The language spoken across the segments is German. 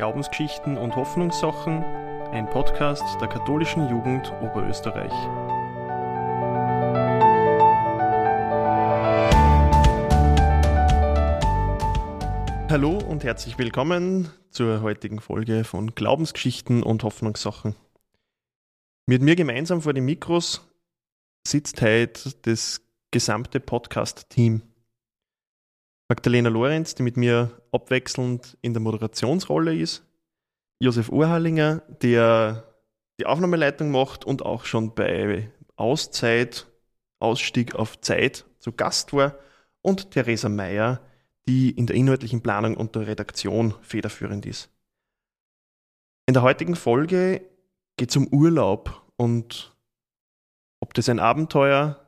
Glaubensgeschichten und Hoffnungssachen, ein Podcast der katholischen Jugend Oberösterreich. Hallo und herzlich willkommen zur heutigen Folge von Glaubensgeschichten und Hoffnungssachen. Mit mir gemeinsam vor den Mikros sitzt heute das gesamte Podcast-Team. Magdalena Lorenz, die mit mir abwechselnd in der Moderationsrolle ist, Josef Urhallinger, der die Aufnahmeleitung macht und auch schon bei Auszeit, Ausstieg auf Zeit zu Gast war, und Theresa Mayer, die in der inhaltlichen Planung und der Redaktion federführend ist. In der heutigen Folge geht es um Urlaub und ob das ein Abenteuer,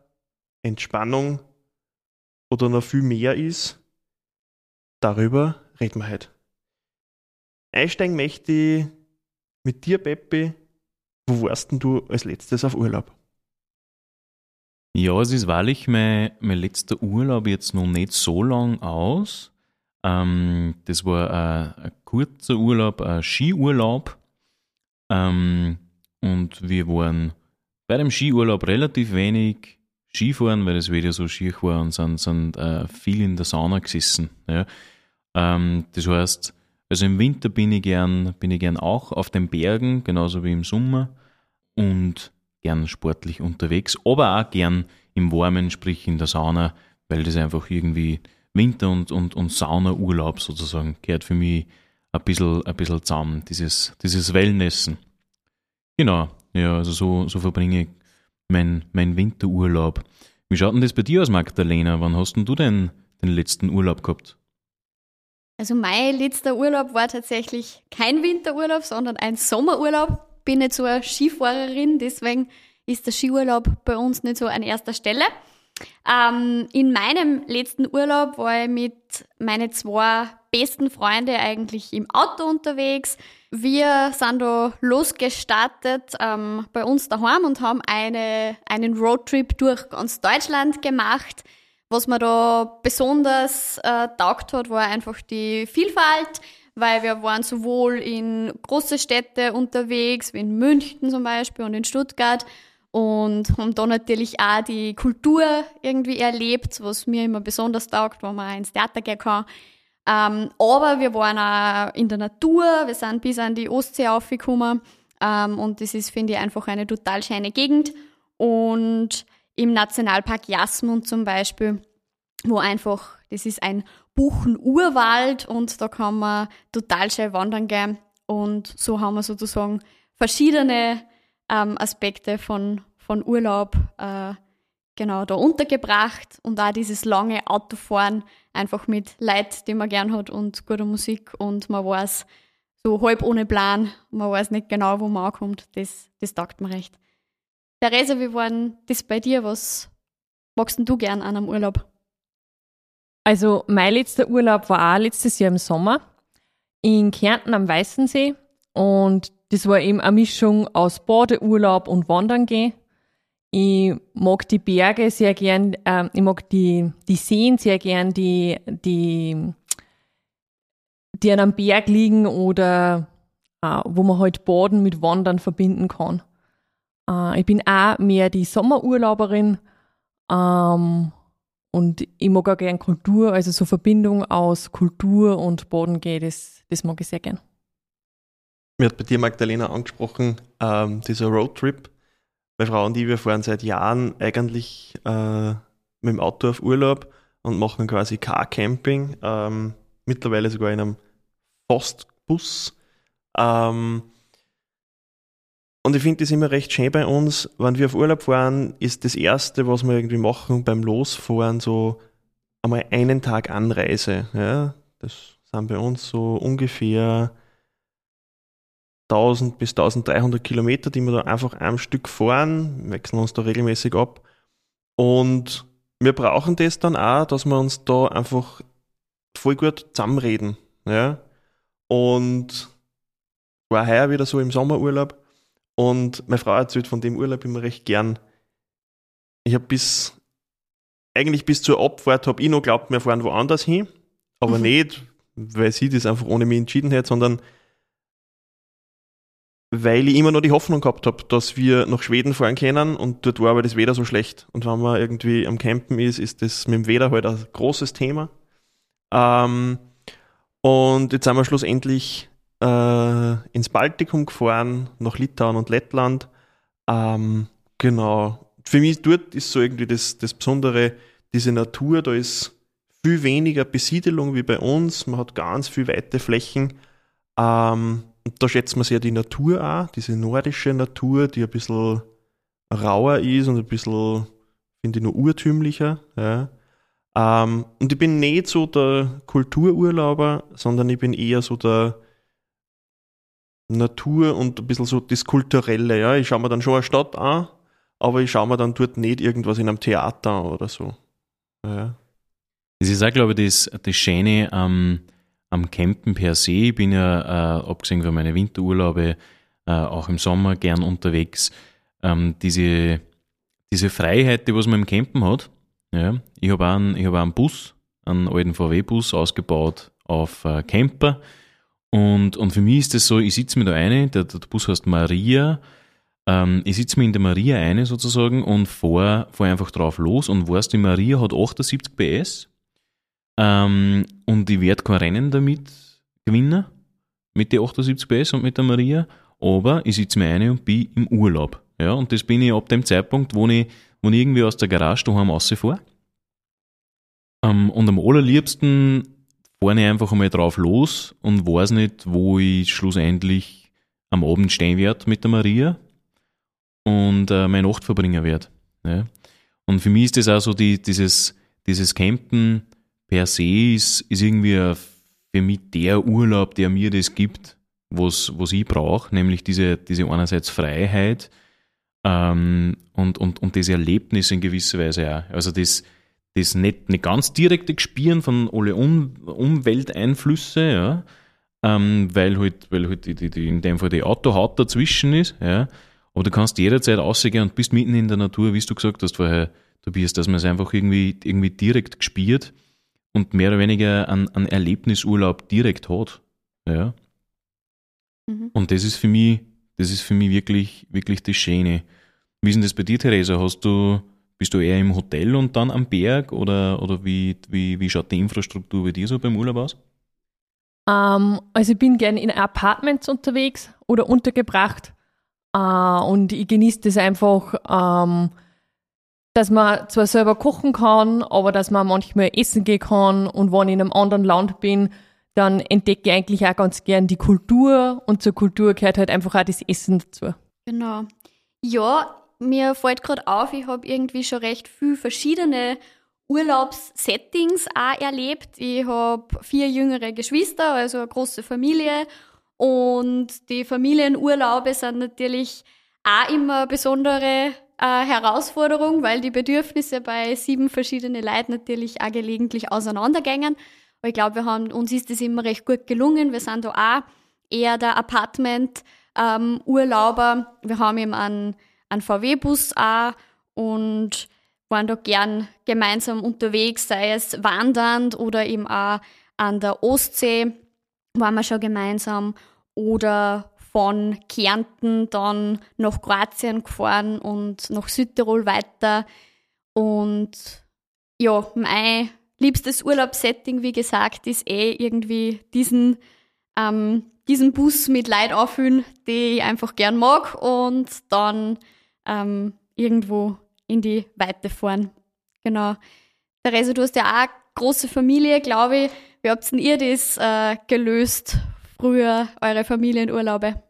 Entspannung oder noch viel mehr ist, darüber reden wir heute. Einsteigen möchte ich mit dir, Peppi. Wo warst denn du als letztes auf Urlaub? Ja, es ist wahrlich mein, mein letzter Urlaub jetzt noch nicht so lang aus. Ähm, das war ein, ein, kurzer Urlaub, ein Skiurlaub. Ähm, und wir waren bei dem Skiurlaub relativ wenig Skifahren, weil das wieder so schier war und sind, sind äh, viel in der Sauna gesessen. Ja. Ähm, das heißt, also im Winter bin ich gern, bin ich gern auch auf den Bergen, genauso wie im Sommer und gern sportlich unterwegs, aber auch gern im Warmen, sprich in der Sauna, weil das einfach irgendwie Winter- und, und, und Saunaurlaub sozusagen gehört für mich ein bisschen, ein bisschen zusammen, dieses, dieses Wellnessen. Genau, ja, also so, so verbringe ich meinen mein Winterurlaub. Wie schaut denn das bei dir aus, Magdalena? Wann hast denn du denn den letzten Urlaub gehabt? Also mein letzter Urlaub war tatsächlich kein Winterurlaub, sondern ein Sommerurlaub. Bin nicht so eine Skifahrerin, deswegen ist der Skiurlaub bei uns nicht so an erster Stelle. Ähm, in meinem letzten Urlaub war ich mit meinen zwei besten Freunden eigentlich im Auto unterwegs. Wir sind da losgestartet ähm, bei uns daheim und haben eine, einen Roadtrip durch ganz Deutschland gemacht. Was mir da besonders äh, taugt hat, war einfach die Vielfalt, weil wir waren sowohl in große Städte unterwegs, wie in München zum Beispiel und in Stuttgart und haben da natürlich auch die Kultur irgendwie erlebt, was mir immer besonders taugt, wo man ins Theater gehen kann. Ähm, aber wir waren auch in der Natur, wir sind bis an die Ostsee aufgekommen ähm, und das ist, finde ich, einfach eine total schöne Gegend und im Nationalpark Jasmund zum Beispiel, wo einfach, das ist ein Buchen-Urwald und da kann man total schön wandern gehen. Und so haben wir sozusagen verschiedene ähm, Aspekte von, von Urlaub äh, genau da untergebracht und auch dieses lange Autofahren einfach mit Leid, die man gern hat und guter Musik und man weiß so halb ohne Plan, man weiß nicht genau, wo man ankommt, das, das taugt mir recht. Theresa, wie war das bei dir? Was magst du gern an einem Urlaub? Also mein letzter Urlaub war auch letztes Jahr im Sommer in Kärnten am Weißensee und das war eben eine Mischung aus Badeurlaub und Wandern gehen. Ich mag die Berge sehr gern, äh, ich mag die, die Seen sehr gern, die, die, die an einem Berg liegen oder äh, wo man halt Baden mit Wandern verbinden kann. Äh, ich bin auch mehr die Sommerurlauberin ähm, und ich mag auch gern Kultur, also so Verbindung aus Kultur und Bodengehen, das, das mag ich sehr gern. Mir hat bei dir, Magdalena, angesprochen, ähm, dieser Roadtrip. Meine Frau und ich, wir fahren seit Jahren eigentlich äh, mit dem Auto auf Urlaub und machen quasi Car-Camping, ähm, mittlerweile sogar in einem Postbus. Ähm, und ich finde das immer recht schön bei uns, wenn wir auf Urlaub fahren, ist das Erste, was wir irgendwie machen beim Losfahren, so einmal einen Tag Anreise. Ja? Das sind bei uns so ungefähr 1000 bis 1300 Kilometer, die wir da einfach am Stück fahren, wechseln uns da regelmäßig ab. Und wir brauchen das dann auch, dass wir uns da einfach voll gut zusammenreden. Ja? Und war heuer wieder so im Sommerurlaub und meine Frau erzählt von dem Urlaub immer recht gern. Ich habe bis, eigentlich bis zur Abfahrt habe ich noch glaubt, wir fahren woanders hin, aber mhm. nicht, weil sie das einfach ohne mich entschieden hat, sondern weil ich immer noch die Hoffnung gehabt habe, dass wir nach Schweden fahren können und dort war aber das Wetter so schlecht. Und wenn man irgendwie am Campen ist, ist das mit dem Wetter halt ein großes Thema. Ähm, und jetzt sind wir schlussendlich äh, ins Baltikum gefahren, nach Litauen und Lettland. Ähm, genau. Für mich dort ist so irgendwie das, das Besondere, diese Natur, da ist viel weniger Besiedelung wie bei uns. Man hat ganz viel weite Flächen. Ähm, und da schätzt man sehr die Natur auch, diese nordische Natur, die ein bisschen rauer ist und ein bisschen, finde ich, nur urtümlicher. Ja. Ähm, und ich bin nicht so der Kultururlauber, sondern ich bin eher so der Natur und ein bisschen so das Kulturelle. Ja. Ich schaue mir dann schon eine Stadt an, aber ich schaue mir dann dort nicht irgendwas in einem Theater an oder so. Ja. Das ist auch, glaube ich, das, das Schöne am, am Campen per se. Ich bin ja, äh, abgesehen von meinen Winterurlaube, äh, auch im Sommer gern unterwegs. Ähm, diese, diese Freiheit, die was man im Campen hat. Ja. Ich habe einen, hab einen Bus, einen alten VW-Bus ausgebaut auf äh, Camper. Und, und für mich ist das so, ich sitze mir da eine, der, der Bus heißt Maria, ähm, ich sitze mir in der Maria eine sozusagen und fahre fahr einfach drauf los und weiß, die Maria hat 78 PS ähm, und ich werde kein Rennen damit gewinnen, mit den 78 PS und mit der Maria, aber ich sitze mir eine und bin im Urlaub. Ja, und das bin ich ab dem Zeitpunkt, wo ich, wo ich irgendwie aus der Garage daheim rausfahre. Ähm, und am allerliebsten fahre ich einfach einmal drauf los und weiß nicht, wo ich schlussendlich am Abend stehen werde mit der Maria und äh, meine Nacht verbringen werde. Ja. Und für mich ist das auch so die, dieses, dieses Campen per se ist, ist irgendwie für mich der Urlaub, der mir das gibt, was, was ich brauche, nämlich diese, diese einerseits Freiheit ähm, und, und, und das Erlebnis in gewisser Weise auch. Also das, das nicht, nicht ganz direkte Gespüren von alle um Umwelteinflüsse, ja, ähm, weil halt, weil halt die, die, die, in dem Fall die Autohaut dazwischen ist, ja, aber du kannst jederzeit rausgehen und bist mitten in der Natur, wie du gesagt hast vorher, Tobias, dass man es einfach irgendwie, irgendwie direkt gespielt und mehr oder weniger einen, einen Erlebnisurlaub direkt hat. Ja. Mhm. Und das ist für mich, das ist für mich wirklich, wirklich das Schöne. Wie ist denn das bei dir, Theresa? Hast du, bist du eher im Hotel und dann am Berg oder, oder wie, wie, wie schaut die Infrastruktur bei dir so beim Urlaub aus? Um, ähm, also ich bin gerne in Apartments unterwegs oder untergebracht uh, und ich genieße das einfach, um, ähm, dass man zwar selber kochen kann, aber dass man manchmal essen gehen kann und wenn ich in einem anderen Land bin, dann entdecke ich eigentlich auch ganz gern die Kultur und zur Kultur gehört halt einfach auch das Essen dazu. Genau. Ja, mir fällt gerade auf, ich habe irgendwie schon recht viel verschiedene Urlaubssettings auch erlebt. Ich habe vier jüngere Geschwister, also eine große Familie. Und die Familienurlaube sind natürlich auch immer eine besondere äh, Herausforderung, weil die Bedürfnisse bei sieben verschiedenen Leuten natürlich auch gelegentlich auseinandergängen. Aber ich glaube, wir haben, uns ist das immer recht gut gelungen. Wir sind da auch eher der Apartment-Urlauber. Ähm, wir haben eben einen einen VW-Bus auch und waren da gern gemeinsam unterwegs, sei es wandernd oder eben auch an der Ostsee waren wir schon gemeinsam oder von Kärnten dann nach Kroatien gefahren und nach Südtirol weiter. Und ja, mein liebstes Urlaubssetting, wie gesagt, ist eh irgendwie diesen, ähm, diesen Bus mit Leid auffüllen, die ich einfach gern mag und dann ähm, irgendwo in die Weite fahren. Genau. Therese, du hast ja auch eine große Familie, glaube ich. Wie habt denn ihr das äh, gelöst, früher, eure Familienurlaube?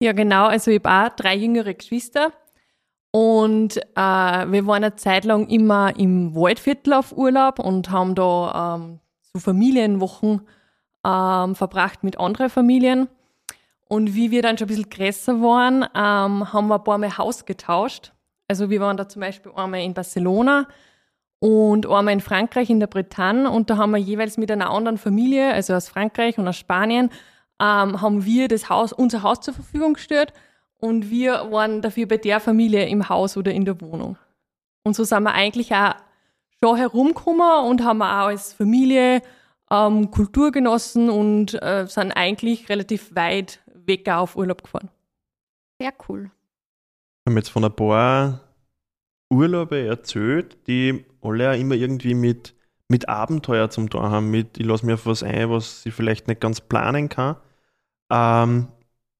Ja, genau. Also ich habe auch drei jüngere Geschwister. Und äh, wir waren eine Zeit lang immer im Waldviertel auf Urlaub und haben da ähm, so Familienwochen ähm, verbracht mit anderen Familien. Und wie wir dann schon ein bisschen größer waren, ähm, haben wir ein paar Mal Haus getauscht. Also wir waren da zum Beispiel einmal in Barcelona und einmal in Frankreich in der Bretagne und da haben wir jeweils mit einer anderen Familie, also aus Frankreich und aus Spanien, ähm, haben wir das Haus, unser Haus zur Verfügung gestellt und wir waren dafür bei der Familie im Haus oder in der Wohnung. Und so sind wir eigentlich auch schon herumgekommen und haben auch als Familie ähm, Kultur genossen und äh, sind eigentlich relativ weit weg auf Urlaub gefahren. Sehr cool. Wir haben jetzt von ein paar Urlaube erzählt, die alle auch immer irgendwie mit, mit Abenteuer zum Tor haben, mit ich lasse mir auf was ein, was ich vielleicht nicht ganz planen kann. Ähm,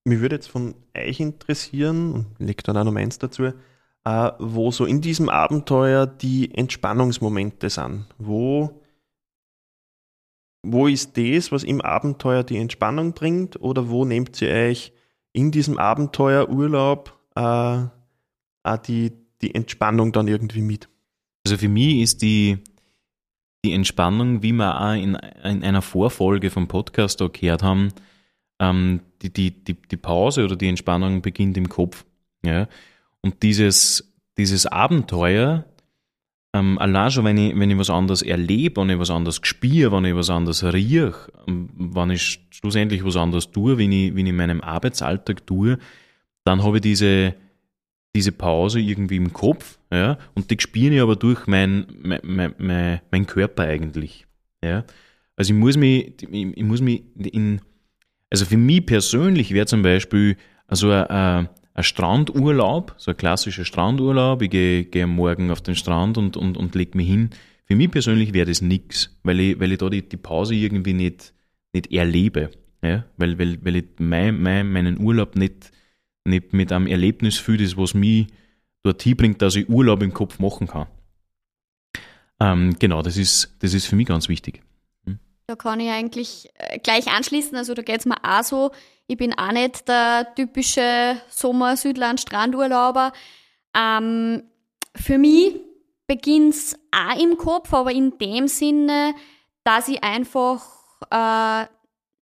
mich würde jetzt von euch interessieren, und legt dann auch noch meins dazu, äh, wo so in diesem Abenteuer die Entspannungsmomente sind. Wo, wo ist das, was im Abenteuer die Entspannung bringt, oder wo nehmt ihr euch in diesem Abenteuerurlaub äh, die, die Entspannung dann irgendwie mit? Also für mich ist die, die Entspannung, wie wir auch in, in einer Vorfolge vom Podcast auch gehört haben, ähm, die, die, die, die Pause oder die Entspannung beginnt im Kopf. Ja? Und dieses, dieses Abenteuer, ähm, allein schon, wenn ich, wenn ich was anderes erlebe, wenn ich was anderes spüre, wenn ich was anderes rieche, ähm, wenn ich schlussendlich was anderes tue, wie ich, wie ich in meinem Arbeitsalltag tue, dann habe ich diese, diese Pause irgendwie im Kopf, ja, und die spüre ich aber durch mein, mein, mein, mein Körper eigentlich. Ja. Also ich muss mich, ich, muss mich in, also für mich persönlich wäre zum Beispiel also ein, ein Strandurlaub, so ein klassischer Strandurlaub, ich gehe, gehe Morgen auf den Strand und, und, und lege mich hin. Für mich persönlich wäre das nichts, weil ich, weil ich da die, die Pause irgendwie nicht, nicht erlebe. Ja? Weil, weil, weil ich mein, mein, meinen Urlaub nicht, nicht mit einem Erlebnis fühle, das was mich dorthin bringt, dass ich Urlaub im Kopf machen kann. Ähm, genau, das ist, das ist für mich ganz wichtig. Da kann ich eigentlich äh, gleich anschließen. Also da geht es mir auch so. Ich bin auch nicht der typische Sommer-Südland-Strandurlauber. Ähm, für mich beginnt es auch im Kopf, aber in dem Sinne, dass ich einfach äh,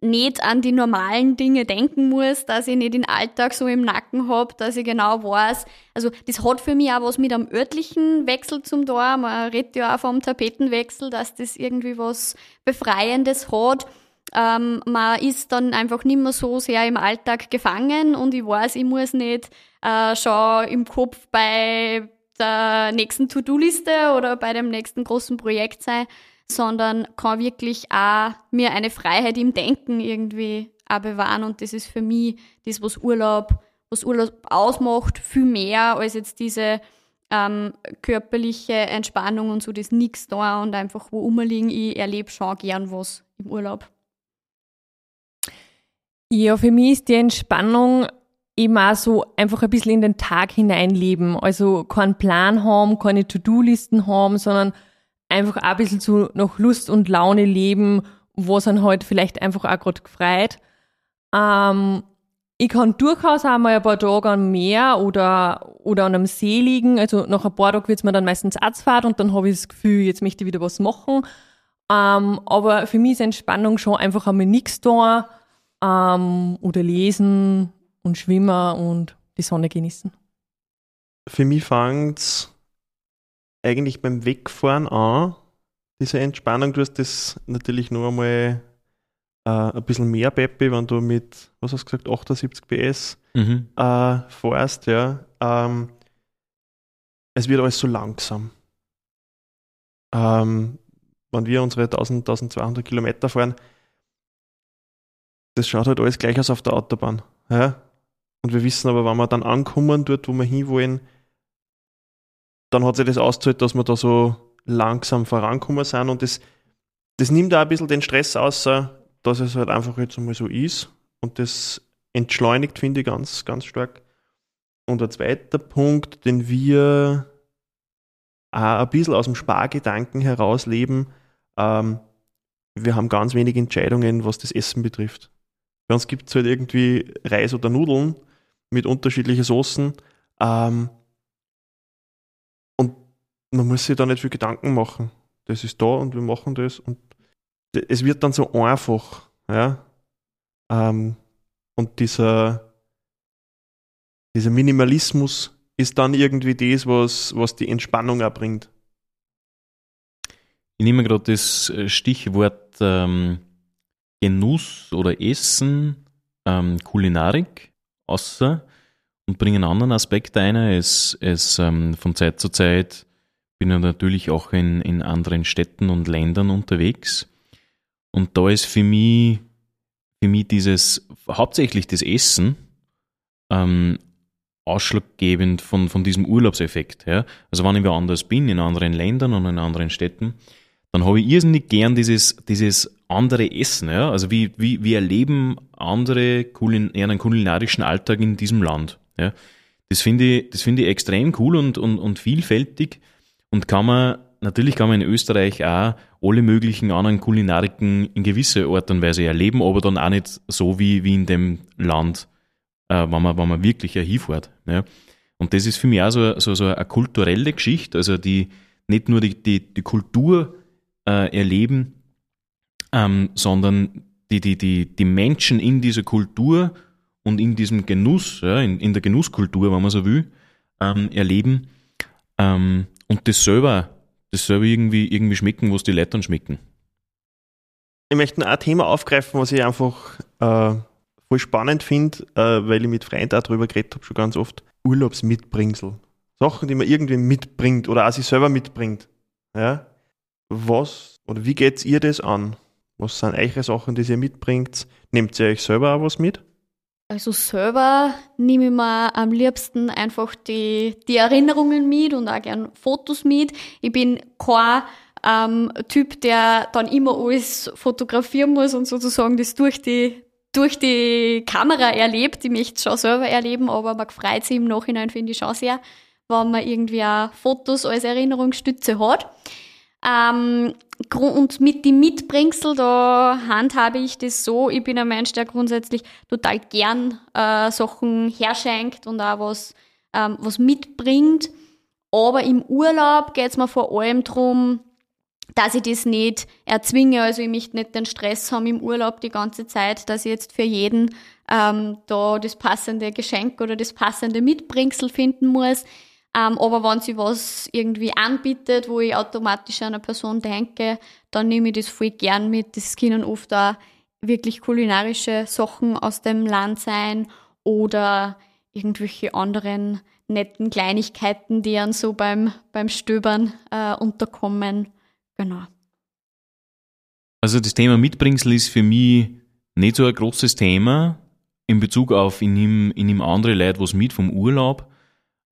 nicht an die normalen Dinge denken muss, dass ich nicht den Alltag so im Nacken habe, dass ich genau weiß. Also das hat für mich auch was mit einem örtlichen Wechsel zum Tor. Man redet ja auch vom Tapetenwechsel, dass das irgendwie was Befreiendes hat. Ähm, man ist dann einfach nicht mehr so sehr im Alltag gefangen und ich weiß, ich muss nicht äh, schon im Kopf bei der nächsten To-Do-Liste oder bei dem nächsten großen Projekt sein, sondern kann wirklich auch mir eine Freiheit im Denken irgendwie auch bewahren. Und das ist für mich das, was Urlaub, was Urlaub ausmacht, viel mehr als jetzt diese ähm, körperliche Entspannung und so das Nix da und einfach wo umliegen. Ich erlebe schon gern was im Urlaub. Ja, für mich ist die Entspannung eben auch so einfach ein bisschen in den Tag hineinleben. Also keinen Plan haben, keine To-Do-Listen haben, sondern einfach ein bisschen so nach Lust und Laune leben, was dann halt vielleicht einfach auch gerade gefreut. Ähm, ich kann durchaus auch mal ein paar Tage am Meer oder, oder an einem See liegen. Also nach ein paar Tagen wird es mir dann meistens Arztfahrt und dann habe ich das Gefühl, jetzt möchte ich wieder was machen. Ähm, aber für mich ist Entspannung schon einfach einmal nichts da ähm, oder lesen und schwimmen und die Sonne genießen. Für mich fängt es eigentlich beim Wegfahren an, diese Entspannung. Du hast das natürlich nur einmal äh, ein bisschen mehr, Peppi, wenn du mit, was hast du gesagt, 78 PS mhm. äh, fährst, ja. Ähm, es wird alles so langsam. Ähm, wenn wir unsere 1000, 1200 Kilometer fahren, das schaut halt alles gleich aus auf der Autobahn. Ja? Und wir wissen aber, wenn wir dann ankommen, dort, wo wir hinwollen, dann hat sich das ausgezahlt, dass wir da so langsam vorankommen sind und das, das nimmt auch ein bisschen den Stress aus, dass es halt einfach jetzt einmal so ist und das entschleunigt, finde ich, ganz, ganz stark. Und ein zweiter Punkt, den wir auch ein bisschen aus dem Spargedanken heraus leben, ähm, wir haben ganz wenig Entscheidungen, was das Essen betrifft. Bei uns gibt es halt irgendwie Reis oder Nudeln mit unterschiedlichen Soßen. Ähm, man muss sich da nicht viel Gedanken machen. Das ist da und wir machen das und es wird dann so einfach, ja. Ähm, und dieser, dieser Minimalismus ist dann irgendwie das, was, was die Entspannung erbringt. Ich nehme gerade das äh, Stichwort ähm, Genuss oder Essen, ähm, Kulinarik außer und bringe einen anderen Aspekt ein. Es, es ähm, von Zeit zu Zeit bin ja natürlich auch in, in anderen Städten und Ländern unterwegs. Und da ist für mich, für mich dieses, hauptsächlich das Essen, ähm, ausschlaggebend von, von diesem Urlaubseffekt. Ja? Also wenn ich woanders bin, in anderen Ländern und in anderen Städten, dann habe ich irrsinnig gern dieses, dieses andere Essen. Ja? Also wie, wie, wie erleben andere Kulin einen kulinarischen Alltag in diesem Land. Ja? Das finde ich, das ich extrem cool und, und, und vielfältig und kann man, natürlich kann man in Österreich auch alle möglichen anderen Kulinariken in gewisser Art und Weise erleben, aber dann auch nicht so wie, wie in dem Land, äh, wenn, man, wenn man wirklich hinfährt. Ja. Und das ist für mich auch so, so, so eine kulturelle Geschichte, also die nicht nur die, die, die Kultur äh, erleben, ähm, sondern die, die, die, die Menschen in dieser Kultur und in diesem Genuss, ja, in, in der Genusskultur, wenn man so will, ähm, erleben ähm, und das selber, das selber irgendwie, irgendwie schmecken, was die Leute dann schmecken. Ich möchte ein Thema aufgreifen, was ich einfach äh, voll spannend finde, äh, weil ich mit Freunden auch darüber geredet habe, schon ganz oft. Urlaubsmitbringsel. Sachen, die man irgendwie mitbringt oder auch sich selber mitbringt. Ja? Was oder wie geht ihr das an? Was sind eure Sachen, die ihr mitbringt? Nehmt ihr euch selber auch was mit? Also selber nehme ich mir am liebsten einfach die, die Erinnerungen mit und auch gern Fotos mit. Ich bin kein ähm, Typ, der dann immer alles fotografieren muss und sozusagen das durch die, durch die Kamera erlebt. Ich möchte es schon selber erleben, aber man freut sich im Nachhinein, finde ich schon sehr, wenn man irgendwie auch Fotos als Erinnerungsstütze hat. Ähm, und mit die Mitbringsel, da handhabe ich das so. Ich bin ein Mensch, der grundsätzlich total gern äh, Sachen herschenkt und auch was, ähm, was mitbringt. Aber im Urlaub geht es mir vor allem darum, dass ich das nicht erzwinge. Also ich möchte nicht den Stress haben im Urlaub die ganze Zeit, dass ich jetzt für jeden ähm, da das passende Geschenk oder das passende Mitbringsel finden muss. Ähm, aber wenn sie was irgendwie anbietet, wo ich automatisch an eine Person denke, dann nehme ich das voll gern mit. Das können oft auch wirklich kulinarische Sachen aus dem Land sein oder irgendwelche anderen netten Kleinigkeiten, die dann so beim, beim Stöbern äh, unterkommen. Genau. Also das Thema Mitbringsel ist für mich nicht so ein großes Thema in Bezug auf, ich nehme, ich nehme andere Leute was mit vom Urlaub.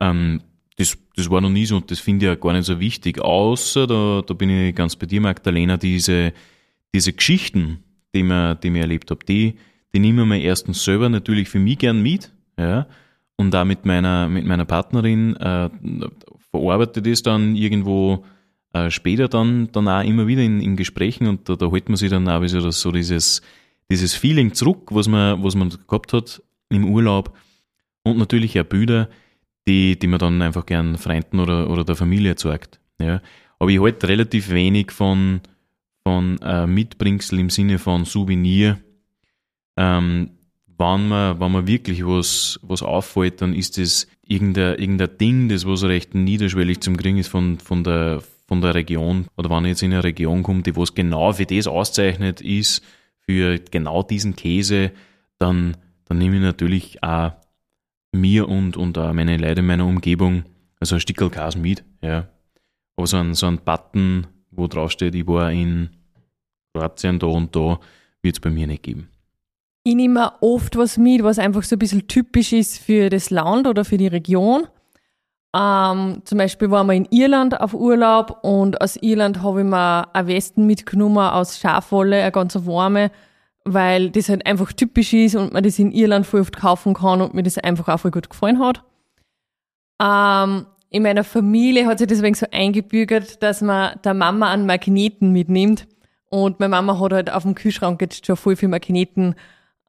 Ähm, das, das war noch nie so und das finde ich ja gar nicht so wichtig. Außer, da, da bin ich ganz bei dir, Magdalena, diese, diese Geschichten, die man, die ich erlebt habe, die, die nehmen wir erstens selber natürlich für mich gern mit, ja, und da mit meiner, mit meiner Partnerin äh, verarbeite das dann irgendwo äh, später dann, dann auch immer wieder in, in Gesprächen und da, da holt man sich dann auch so, so dieses, dieses Feeling zurück, was man, was man gehabt hat im Urlaub und natürlich auch Bilder, die, die man dann einfach gern Freunden oder, oder der Familie zeigt. Ja. Aber ich halte relativ wenig von, von äh, Mitbringsel im Sinne von Souvenir. Ähm, wenn man, wenn man wirklich was, was auffällt, dann ist das irgendein, irgendein Ding, das was recht niederschwellig zum Kriegen ist von, von, der, von der Region. Oder wenn ich jetzt in eine Region komme, die was genau für das auszeichnet ist, für genau diesen Käse, dann, dann nehme ich natürlich auch mir und, und auch meine Leute in meiner Umgebung, also ein Stickel Gas mit, ja. Aber so ein, so ein Button, wo draufsteht, ich war in Kroatien da und da, wird es bei mir nicht geben. Ich nehme oft was mit, was einfach so ein bisschen typisch ist für das Land oder für die Region. Ähm, zum Beispiel waren wir in Irland auf Urlaub und aus Irland habe ich mir eine Westen mitgenommen aus Schafwolle, eine ganz warme, weil das halt einfach typisch ist und man das in Irland voll oft kaufen kann und mir das einfach auch voll gut gefallen hat. Ähm, in meiner Familie hat sich deswegen so eingebürgert, dass man der Mama einen Magneten mitnimmt. Und meine Mama hat halt auf dem Kühlschrank jetzt schon voll viele Magneten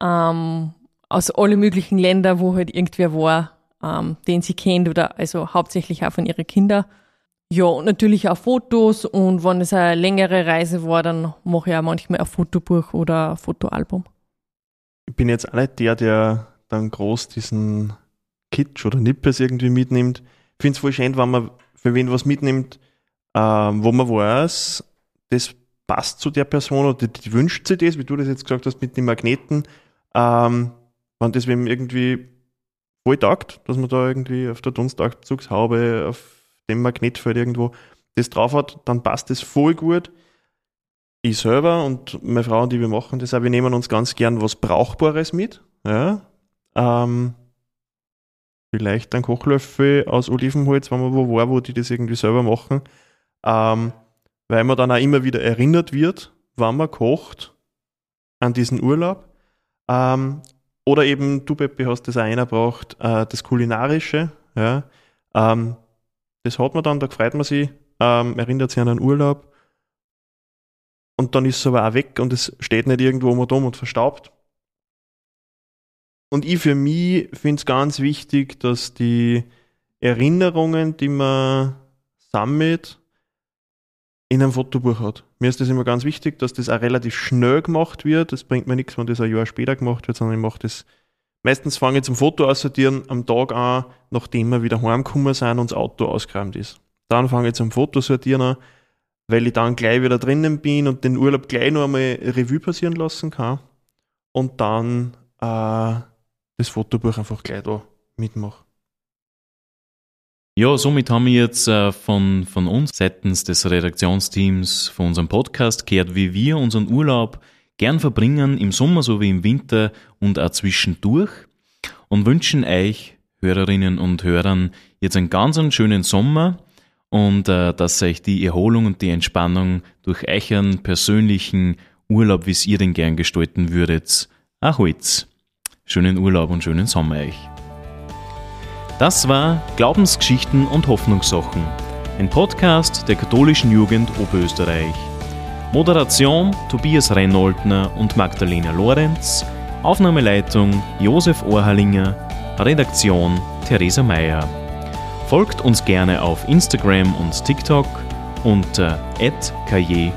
ähm, aus allen möglichen Ländern, wo halt irgendwer war, ähm, den sie kennt oder also hauptsächlich auch von ihren Kindern. Ja, und natürlich auch Fotos und wenn es eine längere Reise war, dann mache ich auch manchmal ein Fotobuch oder ein Fotoalbum. Ich bin jetzt auch nicht der, der dann groß diesen Kitsch oder Nippes irgendwie mitnimmt. Ich finde es voll schön, wenn man für wen was mitnimmt, ähm, wo man weiß, das passt zu der Person oder die, die, wünscht sich das, wie du das jetzt gesagt hast mit den Magneten. Ähm, wenn das wem irgendwie voll taugt, dass man da irgendwie auf der Dunstabzugshaube, auf dem Magnetfeld irgendwo das drauf hat, dann passt das voll gut. Ich selber und meine Frau und ich, wir machen das auch, wir nehmen uns ganz gern was Brauchbares mit. Ja. Ähm, vielleicht einen Kochlöffel aus Olivenholz, wenn man wo war, wo die das irgendwie selber machen, ähm, weil man dann auch immer wieder erinnert wird, wann man kocht an diesen Urlaub. Ähm, oder eben, du Peppe hast das auch eingebracht, äh, das Kulinarische. Ja, ähm, das hat man dann, da freut man sich, ähm, erinnert sich an einen Urlaub. Und dann ist es aber auch weg und es steht nicht irgendwo um und und verstaubt. Und ich für mich finde es ganz wichtig, dass die Erinnerungen, die man sammelt, in einem Fotobuch hat. Mir ist das immer ganz wichtig, dass das auch relativ schnell gemacht wird. Das bringt mir nichts, wenn das ein Jahr später gemacht wird, sondern ich mache das. Meistens fange ich zum Foto aussortieren am Tag an, nachdem wir wieder heimgekommen sind und das Auto ausgeräumt ist. Dann fange ich zum Fotosortieren an, weil ich dann gleich wieder drinnen bin und den Urlaub gleich noch einmal Revue passieren lassen kann. Und dann äh, das Fotobuch einfach gleich da mitmache. Ja, somit haben wir jetzt äh, von, von uns seitens des Redaktionsteams von unserem Podcast gehört, wie wir unseren Urlaub gern verbringen, im Sommer sowie im Winter und auch zwischendurch und wünschen euch, Hörerinnen und Hörern, jetzt einen ganz einen schönen Sommer und äh, dass euch die Erholung und die Entspannung durch euren persönlichen Urlaub, wie es ihr den gern gestalten würdet, erholt. Schönen Urlaub und schönen Sommer euch. Das war Glaubensgeschichten und Hoffnungssachen, ein Podcast der katholischen Jugend Oberösterreich. Moderation Tobias Reinholdner und Magdalena Lorenz, Aufnahmeleitung Josef Ohrhalinger, Redaktion Theresa Mayer. Folgt uns gerne auf Instagram und TikTok unter @kjooe.